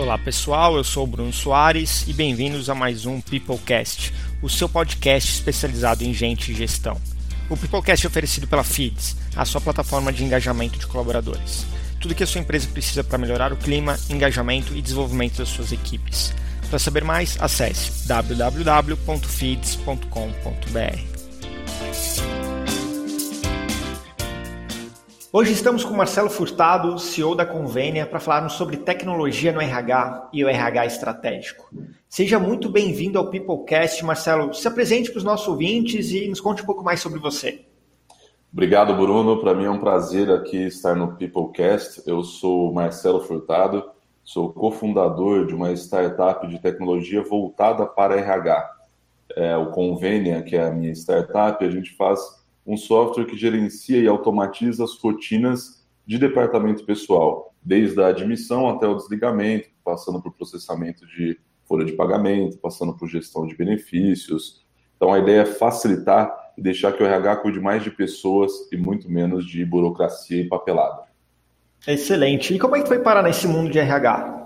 Olá pessoal, eu sou Bruno Soares e bem-vindos a mais um Peoplecast, o seu podcast especializado em gente e gestão. O Peoplecast é oferecido pela Feeds, a sua plataforma de engajamento de colaboradores. Tudo que a sua empresa precisa para melhorar o clima, engajamento e desenvolvimento das suas equipes. Para saber mais, acesse www.feeds.com.br. Hoje estamos com Marcelo Furtado, CEO da Convênia, para falarmos sobre tecnologia no RH e o RH estratégico. Seja muito bem-vindo ao Peoplecast, Marcelo. Se apresente para os nossos ouvintes e nos conte um pouco mais sobre você. Obrigado, Bruno. Para mim é um prazer aqui estar no Peoplecast. Eu sou Marcelo Furtado, sou cofundador de uma startup de tecnologia voltada para RH. É, o Convênia, que é a minha startup, a gente faz um software que gerencia e automatiza as rotinas de departamento pessoal, desde a admissão até o desligamento, passando por processamento de folha de pagamento, passando por gestão de benefícios. Então, a ideia é facilitar e deixar que o RH cuide mais de pessoas e muito menos de burocracia e papelada. Excelente. E como é que foi parar nesse mundo de RH?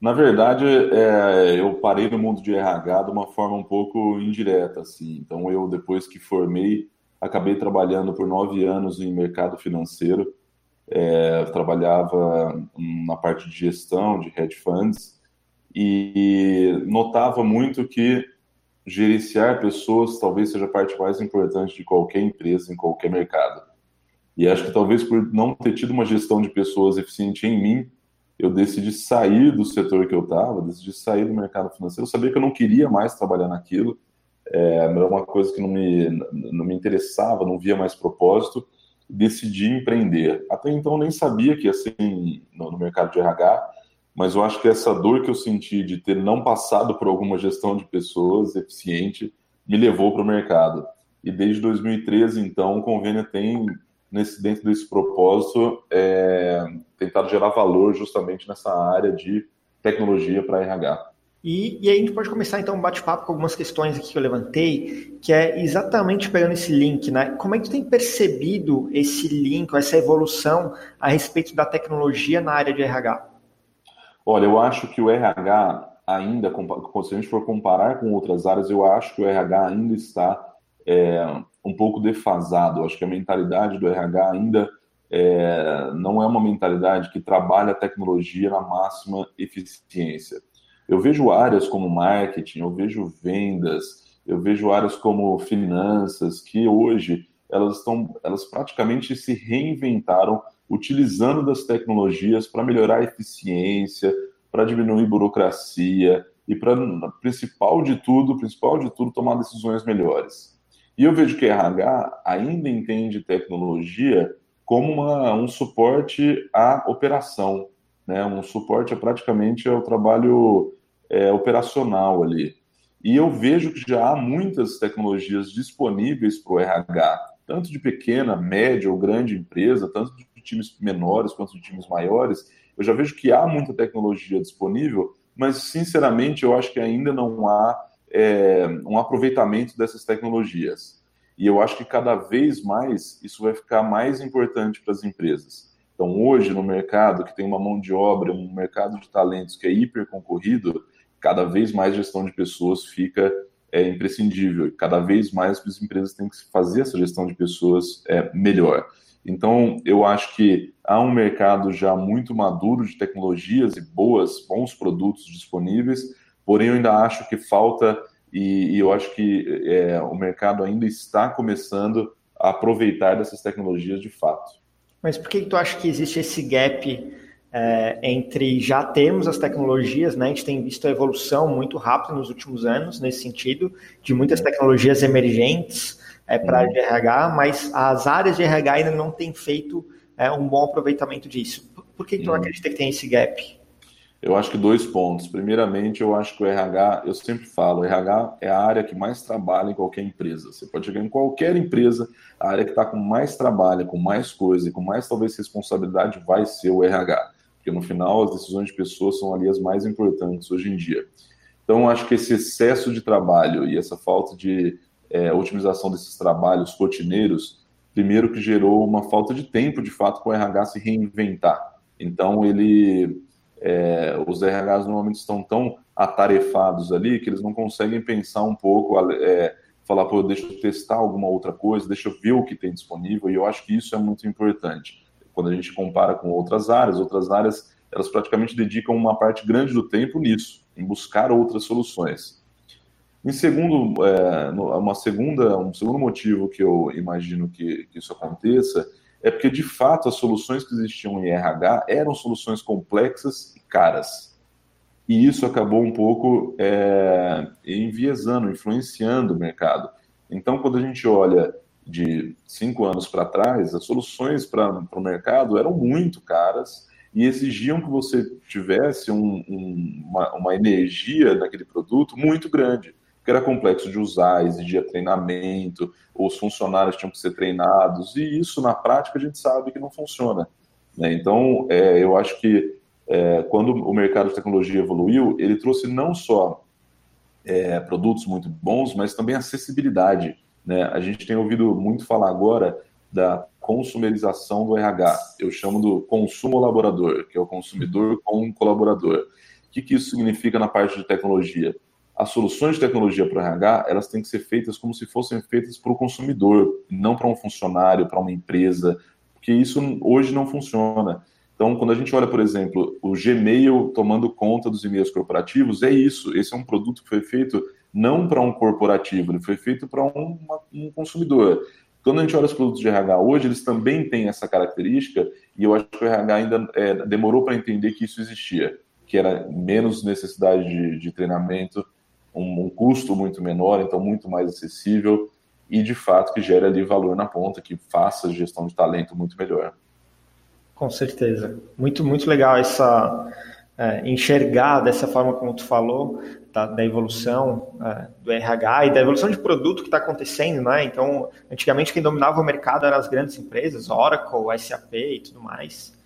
Na verdade, é, eu parei no mundo de RH de uma forma um pouco indireta, assim. Então, eu depois que formei, acabei trabalhando por nove anos em mercado financeiro. É, trabalhava na parte de gestão de hedge funds e notava muito que gerenciar pessoas talvez seja a parte mais importante de qualquer empresa em qualquer mercado. E acho que talvez por não ter tido uma gestão de pessoas eficiente em mim, eu decidi sair do setor que eu estava, decidi sair do mercado financeiro. Eu sabia que eu não queria mais trabalhar naquilo é, era uma coisa que não me, não me interessava, não via mais propósito, decidi empreender. Até então nem sabia que no, no mercado de RH, mas eu acho que essa dor que eu senti de ter não passado por alguma gestão de pessoas eficiente me levou para o mercado. E desde 2013, então, o Convênio tem, nesse, dentro desse propósito, é, tentado gerar valor justamente nessa área de tecnologia para RH. E, e aí a gente pode começar então um bate-papo com algumas questões aqui que eu levantei, que é exatamente pegando esse link, né? Como é que tu tem percebido esse link, essa evolução a respeito da tecnologia na área de RH? Olha, eu acho que o RH ainda, se a gente for comparar com outras áreas, eu acho que o RH ainda está é, um pouco defasado. Eu acho que a mentalidade do RH ainda é, não é uma mentalidade que trabalha a tecnologia na máxima eficiência. Eu vejo áreas como marketing, eu vejo vendas, eu vejo áreas como finanças, que hoje elas estão, elas praticamente se reinventaram utilizando das tecnologias para melhorar a eficiência, para diminuir burocracia e para, principal de tudo, principal de tudo, tomar decisões melhores. E eu vejo que a RH ainda entende tecnologia como uma, um suporte à operação, né? Um suporte é praticamente ao trabalho é, operacional ali. E eu vejo que já há muitas tecnologias disponíveis para o RH, tanto de pequena, média ou grande empresa, tanto de times menores quanto de times maiores. Eu já vejo que há muita tecnologia disponível, mas sinceramente eu acho que ainda não há é, um aproveitamento dessas tecnologias. E eu acho que cada vez mais isso vai ficar mais importante para as empresas. Então, hoje, no mercado que tem uma mão de obra, um mercado de talentos que é hiper concorrido, cada vez mais gestão de pessoas fica é, imprescindível. Cada vez mais as empresas têm que fazer essa gestão de pessoas é, melhor. Então, eu acho que há um mercado já muito maduro de tecnologias e boas, bons produtos disponíveis, porém eu ainda acho que falta, e, e eu acho que é, o mercado ainda está começando a aproveitar dessas tecnologias de fato. Mas por que tu acha que existe esse gap é, entre já termos as tecnologias, né? A gente tem visto a evolução muito rápida nos últimos anos nesse sentido, de muitas tecnologias emergentes é, para a uhum. RH, mas as áreas de RH ainda não têm feito é, um bom aproveitamento disso. Por que tu uhum. acredita que tem esse gap? Eu acho que dois pontos. Primeiramente, eu acho que o RH, eu sempre falo, o RH é a área que mais trabalha em qualquer empresa. Você pode chegar em qualquer empresa, a área que está com mais trabalho, com mais coisa e com mais talvez responsabilidade vai ser o RH. Porque no final as decisões de pessoas são ali as mais importantes hoje em dia. Então, acho que esse excesso de trabalho e essa falta de é, otimização desses trabalhos rotineiros, primeiro que gerou uma falta de tempo, de fato, com o RH se reinventar. Então, ele é, os RHs normalmente estão tão atarefados ali que eles não conseguem pensar um pouco, é, falar, pô, deixa eu testar alguma outra coisa, deixa eu ver o que tem disponível, e eu acho que isso é muito importante. Quando a gente compara com outras áreas, outras áreas, elas praticamente dedicam uma parte grande do tempo nisso, em buscar outras soluções. Em segundo, é, uma segunda, um segundo motivo que eu imagino que, que isso aconteça é porque, de fato, as soluções que existiam em RH eram soluções complexas e caras. E isso acabou um pouco é, enviesando, influenciando o mercado. Então, quando a gente olha de cinco anos para trás, as soluções para o mercado eram muito caras e exigiam que você tivesse um, um, uma, uma energia naquele produto muito grande porque era complexo de usar, exigia treinamento, os funcionários tinham que ser treinados, e isso na prática a gente sabe que não funciona. Né? Então, é, eu acho que é, quando o mercado de tecnologia evoluiu, ele trouxe não só é, produtos muito bons, mas também acessibilidade. Né? A gente tem ouvido muito falar agora da consumerização do RH. Eu chamo do consumo laborador, que é o consumidor com o colaborador. O que, que isso significa na parte de tecnologia? as soluções de tecnologia para o RH, elas têm que ser feitas como se fossem feitas para o consumidor, não para um funcionário, para uma empresa, porque isso hoje não funciona. Então, quando a gente olha, por exemplo, o Gmail tomando conta dos e-mails corporativos, é isso. Esse é um produto que foi feito não para um corporativo, ele foi feito para um, um consumidor. Quando a gente olha os produtos de RH hoje, eles também têm essa característica, e eu acho que o RH ainda é, demorou para entender que isso existia, que era menos necessidade de, de treinamento, um, um custo muito menor, então muito mais acessível e de fato que gere ali valor na ponta, que faça a gestão de talento muito melhor. Com certeza. Muito, muito legal essa é, enxergar dessa forma como tu falou, da, da evolução é, do RH e da evolução de produto que está acontecendo, né? Então, antigamente quem dominava o mercado eram as grandes empresas, Oracle, SAP e tudo mais.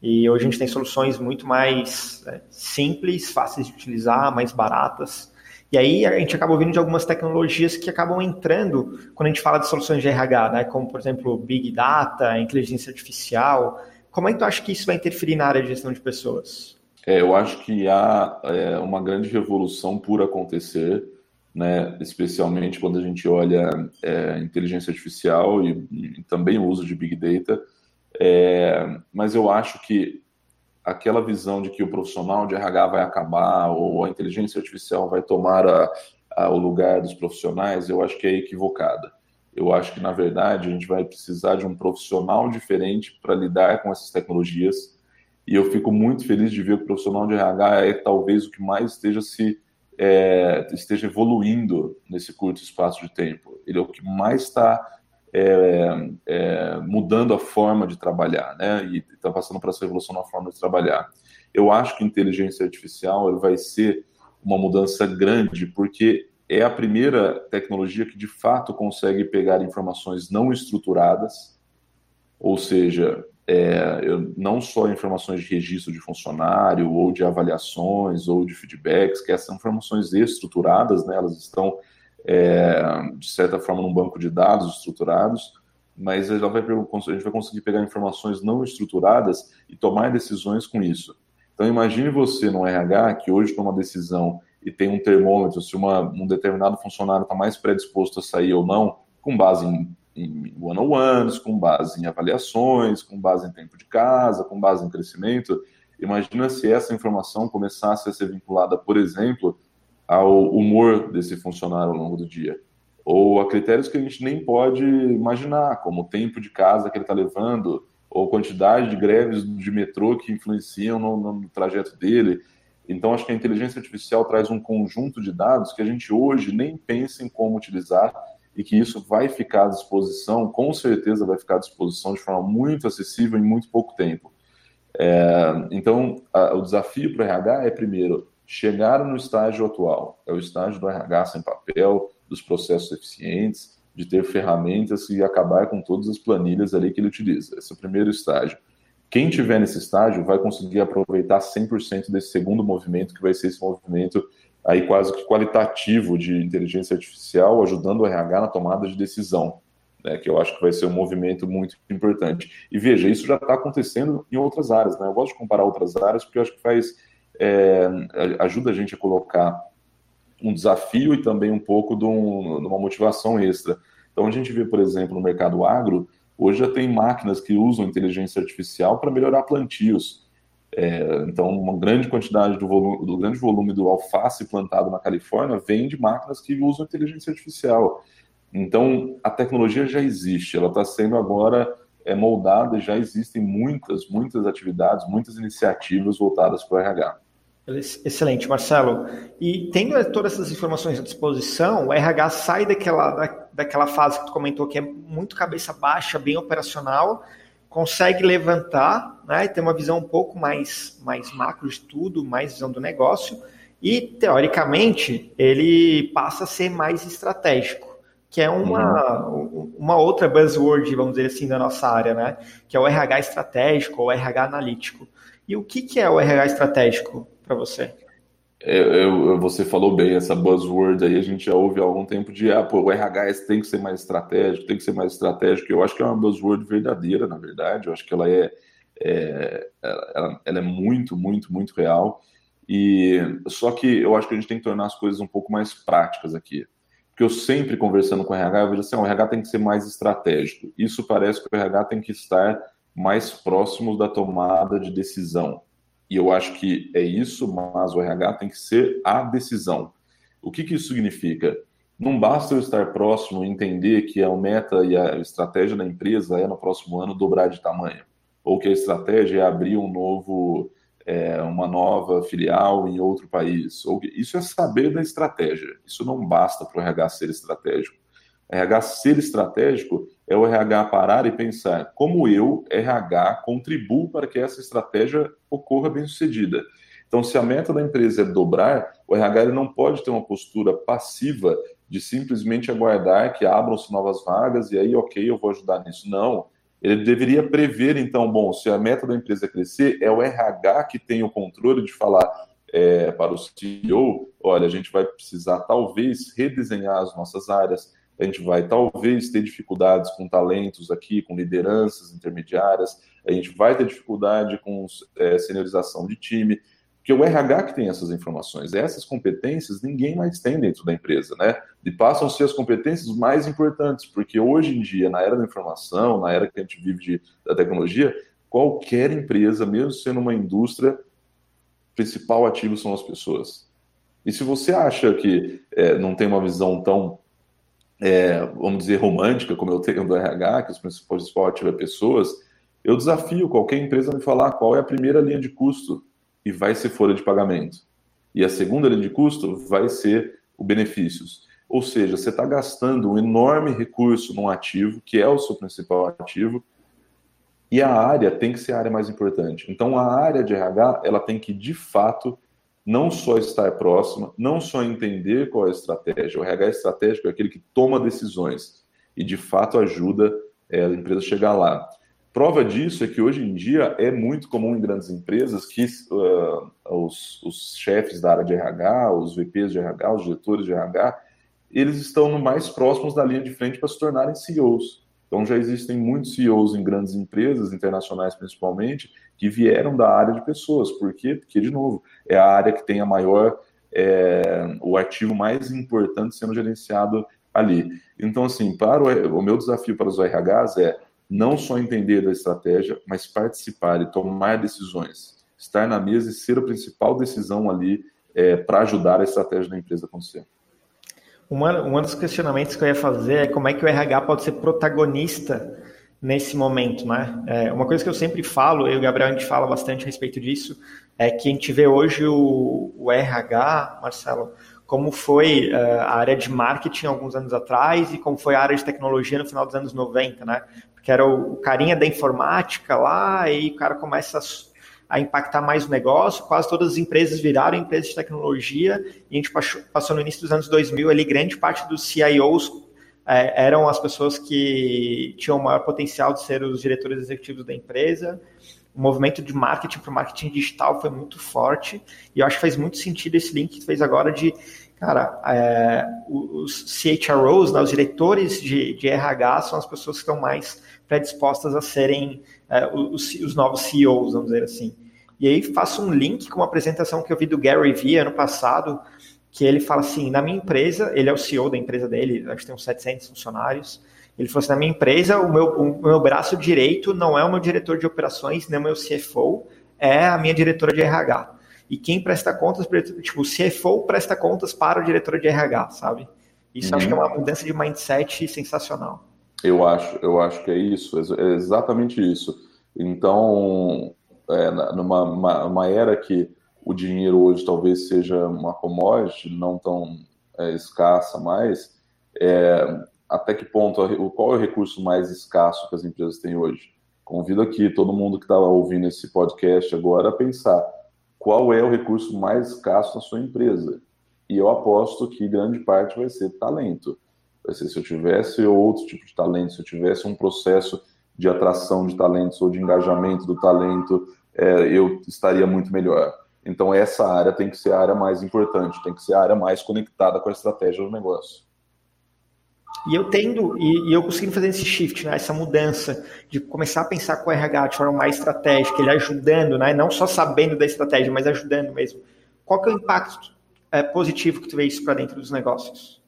E hoje a gente tem soluções muito mais é, simples, fáceis de utilizar, mais baratas. E aí a gente acaba ouvindo de algumas tecnologias que acabam entrando quando a gente fala de soluções de RH, né? como, por exemplo, Big Data, inteligência artificial. Como é que tu acha que isso vai interferir na área de gestão de pessoas? É, eu acho que há é, uma grande revolução por acontecer, né? especialmente quando a gente olha é, inteligência artificial e, e, também o uso de Big Data. É, mas eu acho que aquela visão de que o profissional de RH vai acabar ou a inteligência artificial vai tomar a, a, o lugar dos profissionais, eu acho que é equivocada. Eu acho que, na verdade, a gente vai precisar de um profissional diferente para lidar com essas tecnologias. E eu fico muito feliz de ver que o profissional de RH é talvez o que mais esteja se é, esteja evoluindo nesse curto espaço de tempo. Ele é o que mais está é, é, mudando a forma de trabalhar, né? E está passando por essa revolução na forma de trabalhar. Eu acho que inteligência artificial vai ser uma mudança grande, porque é a primeira tecnologia que de fato consegue pegar informações não estruturadas, ou seja, é, não só informações de registro de funcionário, ou de avaliações, ou de feedbacks, que essas informações estruturadas, né, elas estão é, de certa forma, num banco de dados estruturados, mas ela vai, a gente vai conseguir pegar informações não estruturadas e tomar decisões com isso. Então, imagine você no RH que hoje toma uma decisão e tem um termômetro se uma, um determinado funcionário está mais predisposto a sair ou não, com base em, em one-on-ones, com base em avaliações, com base em tempo de casa, com base em crescimento. Imagina se essa informação começasse a ser vinculada, por exemplo, ao humor desse funcionário ao longo do dia, ou a critérios que a gente nem pode imaginar, como o tempo de casa que ele está levando, ou quantidade de greves de metrô que influenciam no, no, trajeto dele. Então, acho que a inteligência artificial traz um conjunto de dados que a gente hoje nem pensa em como utilizar e que isso vai ficar à disposição, com certeza vai ficar à disposição de forma muito acessível em muito pouco tempo. É, então, a, o desafio para o RH é, primeiro, chegaram no estágio atual, é o estágio do RH sem papel, dos processos eficientes, de ter ferramentas e acabar com todas as planilhas ali que ele utiliza. Esse é o primeiro estágio. Quem tiver nesse estágio vai conseguir aproveitar 100% desse segundo movimento, que vai ser esse movimento aí quase que qualitativo de inteligência artificial, ajudando o RH na tomada de decisão. né, que eu acho que vai ser um movimento muito importante. E veja, isso já está acontecendo em outras áreas. Né? Eu gosto de comparar outras áreas porque eu acho que faz é, ajuda a gente a colocar um desafio e também um pouco de, um, de uma motivação extra. Então, a gente vê, por exemplo, no mercado agro, hoje já tem máquinas que usam inteligência artificial para melhorar plantios. É, então, uma grande quantidade do volume, do grande volume do alface plantado na Califórnia vem de máquinas que usam inteligência artificial. Então, a tecnologia já existe, ela está sendo agora é, moldada, já existem muitas, muitas atividades, muitas iniciativas voltadas para o RH. Excelente, Marcelo. E tendo todas essas informações à disposição, o RH sai daquela, da, daquela fase que tu comentou que é muito cabeça baixa, bem operacional, consegue levantar, né, ter uma visão um pouco mais, mais macro de tudo, mais visão do negócio, e teoricamente ele passa a ser mais estratégico, que é uma, uhum. uma outra buzzword, vamos dizer assim, da nossa área, né? Que é o RH estratégico ou RH analítico. E o que, que é o RH estratégico? para você? Você falou bem, essa buzzword aí a gente já ouve há algum tempo de ah, pô, o RH tem que ser mais estratégico, tem que ser mais estratégico. Eu acho que é uma buzzword verdadeira, na verdade. Eu acho que ela é, é ela, ela, é muito, muito, muito real. E só que eu acho que a gente tem que tornar as coisas um pouco mais práticas aqui. Porque eu sempre conversando com o RH, eu vejo assim, o RH tem que ser mais estratégico. Isso parece que o RH tem que estar mais próximo da tomada de decisão e eu acho que é isso, mas o RH tem que ser a decisão. O que, que isso significa? Não basta eu estar próximo e entender que a meta e a estratégia da empresa é no próximo ano dobrar de tamanho, ou que a estratégia é abrir um novo, é, uma nova filial em outro país. Ou isso é saber da estratégia. Isso não basta para o RH ser estratégico. RH ser estratégico é o RH parar e pensar como eu, RH, contribuo para que essa estratégia ocorra bem sucedida. Então, se a meta da empresa é dobrar, o RH ele não pode ter uma postura passiva de simplesmente aguardar que abram-se novas vagas e aí, ok, eu vou ajudar nisso. Não. Ele deveria prever, então, bom, se a meta da empresa é crescer, é o RH que tem o controle de falar é, para o CEO: olha, a gente vai precisar talvez redesenhar as nossas áreas, a gente vai talvez ter dificuldades com talentos aqui, com lideranças intermediárias, a gente vai ter dificuldade com é, seniorização de time, porque o RH que tem essas informações, essas competências ninguém mais tem dentro da empresa, né? E passam a ser as competências mais importantes, porque hoje em dia, na era da informação, na era que a gente vive de, da tecnologia, qualquer empresa, mesmo sendo uma indústria, principal ativo são as pessoas. E se você acha que é, não tem uma visão tão é, vamos dizer, romântica, como eu tenho do RH, que os principais esportes é pessoas, eu desafio qualquer empresa a me falar qual é a primeira linha de custo e vai ser folha de pagamento. E a segunda linha de custo vai ser o benefícios. Ou seja, você está gastando um enorme recurso num ativo, que é o seu principal ativo, e a área tem que ser a área mais importante. Então, a área de RH, ela tem que, de fato, não só estar próxima, não só entender qual é a estratégia. O RH estratégico é aquele que toma decisões e, de fato, ajuda é, a empresa a chegar lá. Prova disso é que hoje em dia é muito comum em grandes empresas que uh, os, os, chefes da área de RH, os VPs de RH, os diretores de RH, eles estão mais próximos da linha de frente para se tornarem CEOs. Então já existem muitos CEOs em grandes empresas, internacionais principalmente, que vieram da área de pessoas. Por quê? Porque, de novo, é a área que tem a maior, é, o ativo mais importante sendo gerenciado ali. Então, assim, para o, o meu desafio para os RHs é não só entender da estratégia, mas participar e tomar decisões. Estar na mesa e ser a principal decisão ali é, para ajudar a estratégia da empresa a acontecer. Uma, um dos questionamentos que eu ia fazer é como é que o RH pode ser protagonista nesse momento, né? É, uma coisa que eu sempre falo, e o Gabriel a gente fala bastante a respeito disso, é que a gente vê hoje o, o RH, Marcelo, como foi uh, a área de marketing alguns anos atrás e como foi a área de tecnologia no final dos anos 90, né? Porque era o, o carinha da informática lá e o cara começa a a impactar mais o negócio. Quase todas as empresas viraram empresas de tecnologia e a gente passou no início dos anos 2000 ali grande parte dos CIOs é, eram as pessoas que tinham o maior potencial de ser os diretores executivos da empresa. O movimento de marketing para o marketing digital foi muito forte e eu acho que faz muito sentido esse link que tu fez agora de Cara, é, os CHROs, né, os diretores de, de, RH, são as pessoas que estão mais predispostas a serem é, os, os, novos CEOs, vamos dizer assim. E aí faço um link com uma apresentação que eu vi do Gary Vee ano passado, que ele fala assim, na minha empresa, ele é o CEO da empresa dele, acho que tem uns 700 funcionários, ele falou assim, na minha empresa, o meu, o meu braço direito não é o meu diretor de operações, nem o meu CFO, é a minha diretora de RH. E quem presta contas, tipo, o CFO presta contas para o diretor de RH, sabe? Isso uhum. acho que é uma mudança de mindset sensacional. Eu acho, eu acho que é isso, é exatamente isso. Então, é, numa uma, uma era que o dinheiro hoje talvez seja uma commodity não tão é, escassa mais, é, até que ponto, qual é o recurso mais escasso que as empresas têm hoje? Convido aqui todo mundo que está ouvindo esse podcast agora a pensar qual é o recurso mais escasso na sua empresa. E eu aposto que grande parte vai ser talento. Vai ser se eu tivesse outro tipo de talento, se eu tivesse um processo de atração de talentos ou de engajamento do talento, é, eu estaria muito melhor. Então, essa área tem que ser a área mais importante, tem que ser a área mais conectada com a estratégia do negócio. E eu tendo, e, e, eu consegui fazer esse shift, né, essa mudança de começar a pensar com o RH de forma mais estratégica, ele ajudando, né, não só sabendo da estratégia, mas ajudando mesmo. Qual que é o impacto é, positivo que tu vê isso para dentro dos negócios?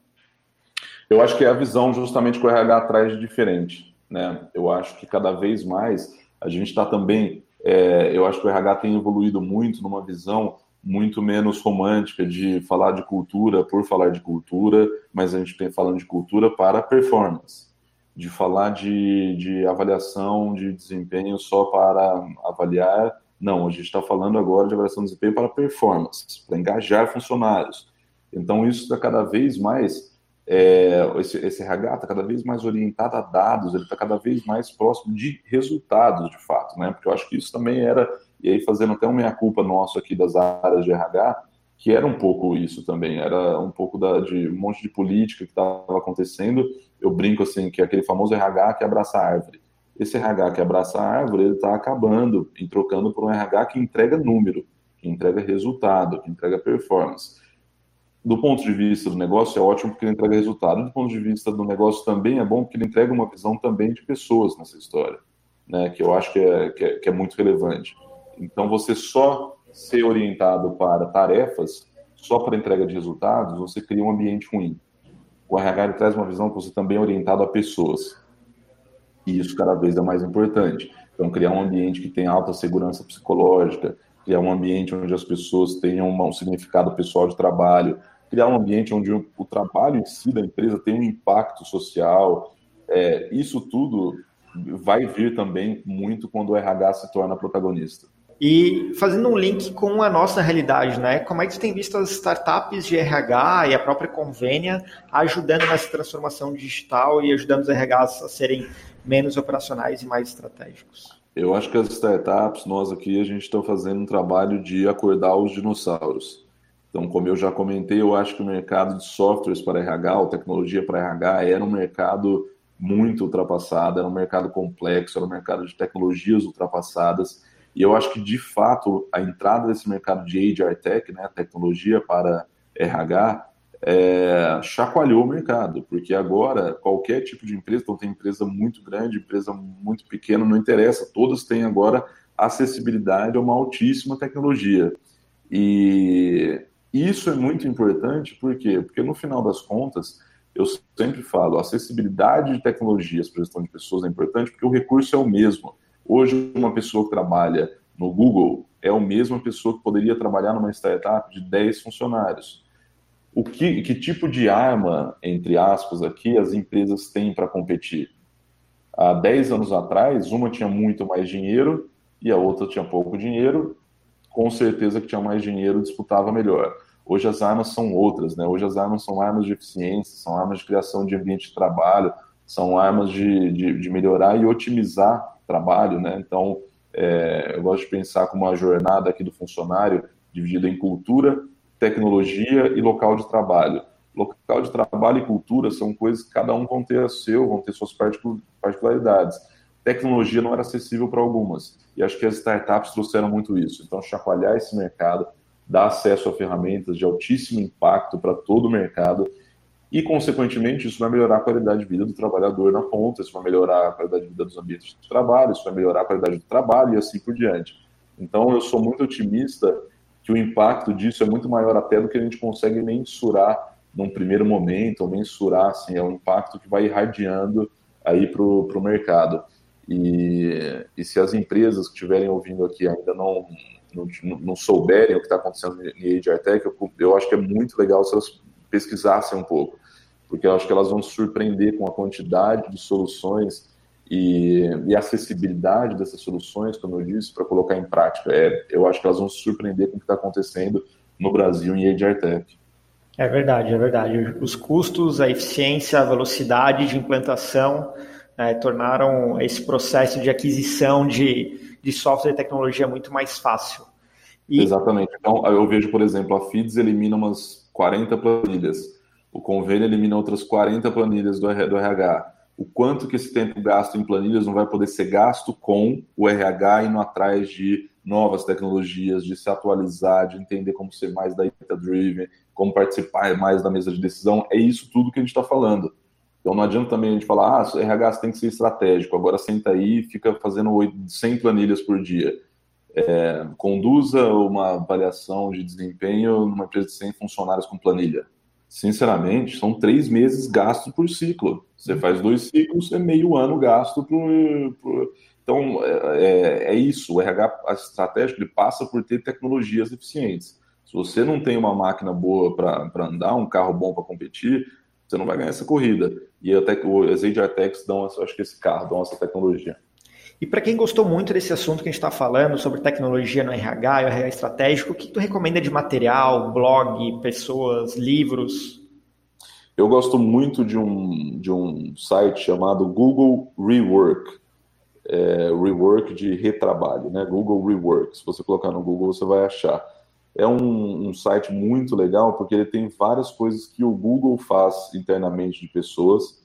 Eu acho que é a visão justamente que o RH traz de diferente. Né? Eu acho que cada vez mais a gente está também, é, eu acho que o RH tem evoluído muito numa visão muito menos romântica de falar de cultura por falar de cultura, mas a gente tem falando de cultura para performance, de falar de, de avaliação de desempenho só para avaliar. Não, a gente está falando agora de avaliação de desempenho para performance, para engajar funcionários. Então, isso está cada vez mais, é, esse, esse RH está cada vez mais orientado a dados, ele está cada vez mais próximo de resultados, de fato, né? Porque eu acho que isso também era e aí fazendo até uma meia-culpa nosso aqui das áreas de RH, que era um pouco isso também, era um pouco da, de um monte de política que estava acontecendo. Eu brinco assim, que é aquele famoso RH que abraça a árvore. Esse RH que abraça a árvore, ele está acabando em trocando por um RH que entrega número, que entrega resultado, que entrega performance. Do ponto de vista do negócio, é ótimo porque ele entrega resultado. Do ponto de vista do negócio também é bom porque ele entrega uma visão também de pessoas nessa história, né? que eu acho que é, que é, que é muito relevante. Então, você só ser orientado para tarefas, só para entrega de resultados, você cria um ambiente ruim. O RH traz uma visão que você também é orientado a pessoas. E isso cada vez é mais importante. Então, criar um ambiente que tenha alta segurança psicológica, criar um ambiente onde as pessoas tenham um significado pessoal de trabalho, criar um ambiente onde o trabalho em si da empresa tem um impacto social. É, isso tudo vai vir também muito quando o RH se torna protagonista. E fazendo um link com a nossa realidade, né? Como é que você tem visto as startups de RH e a própria Convênia ajudando nessa transformação digital e ajudando os RHs a serem menos operacionais e mais estratégicos? Eu acho que as startups, nós aqui, a gente está fazendo um trabalho de acordar os dinossauros. Então, como eu já comentei, eu acho que o mercado de softwares para RH, ou tecnologia para RH, era um mercado muito ultrapassado, era um mercado complexo, era um mercado de tecnologias ultrapassadas e eu acho que, de fato, a entrada desse mercado de HR Tech, né, tecnologia para RH, é, chacoalhou o mercado, porque agora qualquer tipo de empresa, então tem empresa muito grande, empresa muito pequena, não interessa, todas têm agora acessibilidade a uma altíssima tecnologia. E isso é muito importante, por quê? Porque no final das contas, eu sempre falo, acessibilidade de tecnologias para gestão de pessoas é importante porque o recurso é o mesmo. Hoje, uma pessoa que trabalha no Google é a mesma pessoa que poderia trabalhar numa startup de 10 funcionários. O que, que tipo de arma, entre aspas, aqui as empresas têm para competir? Há 10 anos atrás, uma tinha muito mais dinheiro e a outra tinha pouco dinheiro. Com certeza que tinha mais dinheiro disputava melhor. Hoje as armas são outras, né? Hoje as armas são armas de eficiência, são armas de criação de ambiente de trabalho, são armas de, de, de melhorar e otimizar trabalho, né? Então, é, eu gosto de pensar como uma jornada aqui do funcionário dividida em cultura, tecnologia e local de trabalho. Local de trabalho e cultura são coisas que cada um vão ter a seu, vão ter suas particularidades. Tecnologia não era acessível para algumas. E acho que as startups trouxeram muito isso. Então, chacoalhar esse mercado, dá acesso a ferramentas de altíssimo impacto para todo o mercado e, consequentemente, isso vai melhorar a qualidade de vida do trabalhador na ponta, isso vai melhorar a qualidade de vida dos ambientes de trabalho, isso vai melhorar a qualidade do trabalho e assim por diante. Então, eu sou muito otimista que o impacto disso é muito maior até do que a gente consegue mensurar num primeiro momento, ou mensurar, assim, é um impacto que vai irradiando aí para o mercado. E, e se as empresas que estiverem ouvindo aqui ainda não, não, não souberem o que está acontecendo em HR Tech, eu, eu acho que é muito legal se elas pesquisassem um pouco, porque eu acho que elas vão se surpreender com a quantidade de soluções e, e acessibilidade dessas soluções, como eu disse, para colocar em prática. É, eu acho que elas vão se surpreender com o que está acontecendo no Brasil em HR Tech. É verdade, é verdade. Os custos, a eficiência, a velocidade de implantação é, tornaram esse processo de aquisição de, de software e tecnologia muito mais fácil. E... Exatamente. Então, eu vejo, por exemplo, a FIDS elimina umas 40 planilhas, o convênio elimina outras 40 planilhas do, do RH. O quanto que esse tempo gasto em planilhas não vai poder ser gasto com o RH indo atrás de novas tecnologias, de se atualizar, de entender como ser mais data-driven, como participar mais da mesa de decisão. É isso tudo que a gente está falando. Então não adianta também a gente falar, ah, RH tem que ser estratégico, agora senta aí e fica fazendo 100 planilhas por dia. É, conduza uma avaliação de desempenho numa empresa de 100 funcionários com planilha. Sinceramente, são três meses gasto por ciclo. Você faz dois ciclos, é meio ano gasto por. por... Então, é, é, é, isso. O RH estratégico ele passa por ter tecnologias eficientes. Se você não tem uma máquina boa para andar, um carro bom para competir, você não vai ganhar essa corrida. E até as HR Techs dão, acho que esse carro, dão essa tecnologia. E para quem gostou muito desse assunto que a gente está falando, sobre tecnologia no RH e o RH estratégico, o que tu recomenda de material, blog, pessoas, livros? Eu gosto muito de um, de um site chamado Google Rework. É, rework de retrabalho, né? Google Rework. Se você colocar no Google, você vai achar. É um, um, site muito legal porque ele tem várias coisas que o Google faz internamente de pessoas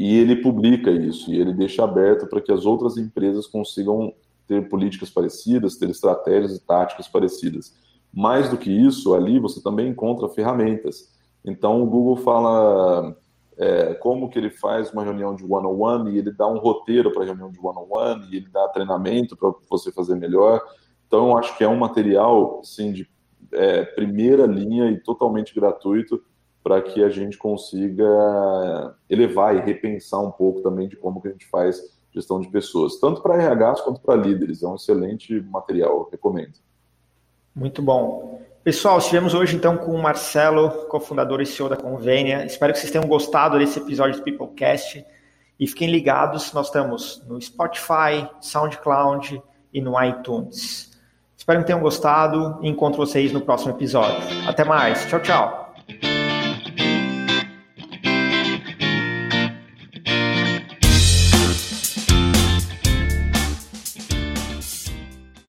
e ele publica isso e ele deixa aberto para que as outras empresas consigam ter políticas parecidas, ter estratégias e táticas parecidas. Mais do que isso, ali você também encontra ferramentas. Então o Google fala é, como que ele faz uma reunião de one-on-one -on -one, e ele dá um roteiro para a reunião de one-on-one -on -one, e ele dá treinamento para você fazer melhor. Então, eu acho que é um material, sim, de é, primeira linha e totalmente gratuito para que a gente consiga elevar e repensar um pouco também de como que a gente faz gestão de pessoas, tanto para RHs quanto para líderes. É um excelente material, recomendo. Muito bom. Pessoal, estivemos hoje então com o Marcelo, cofundador e CEO da Convênia. Espero que vocês tenham gostado desse episódio do Peoplecast. E fiquem ligados, nós estamos no Spotify, SoundCloud e no iTunes. Espero que tenham gostado e encontro vocês no próximo episódio. Até mais. Tchau, tchau.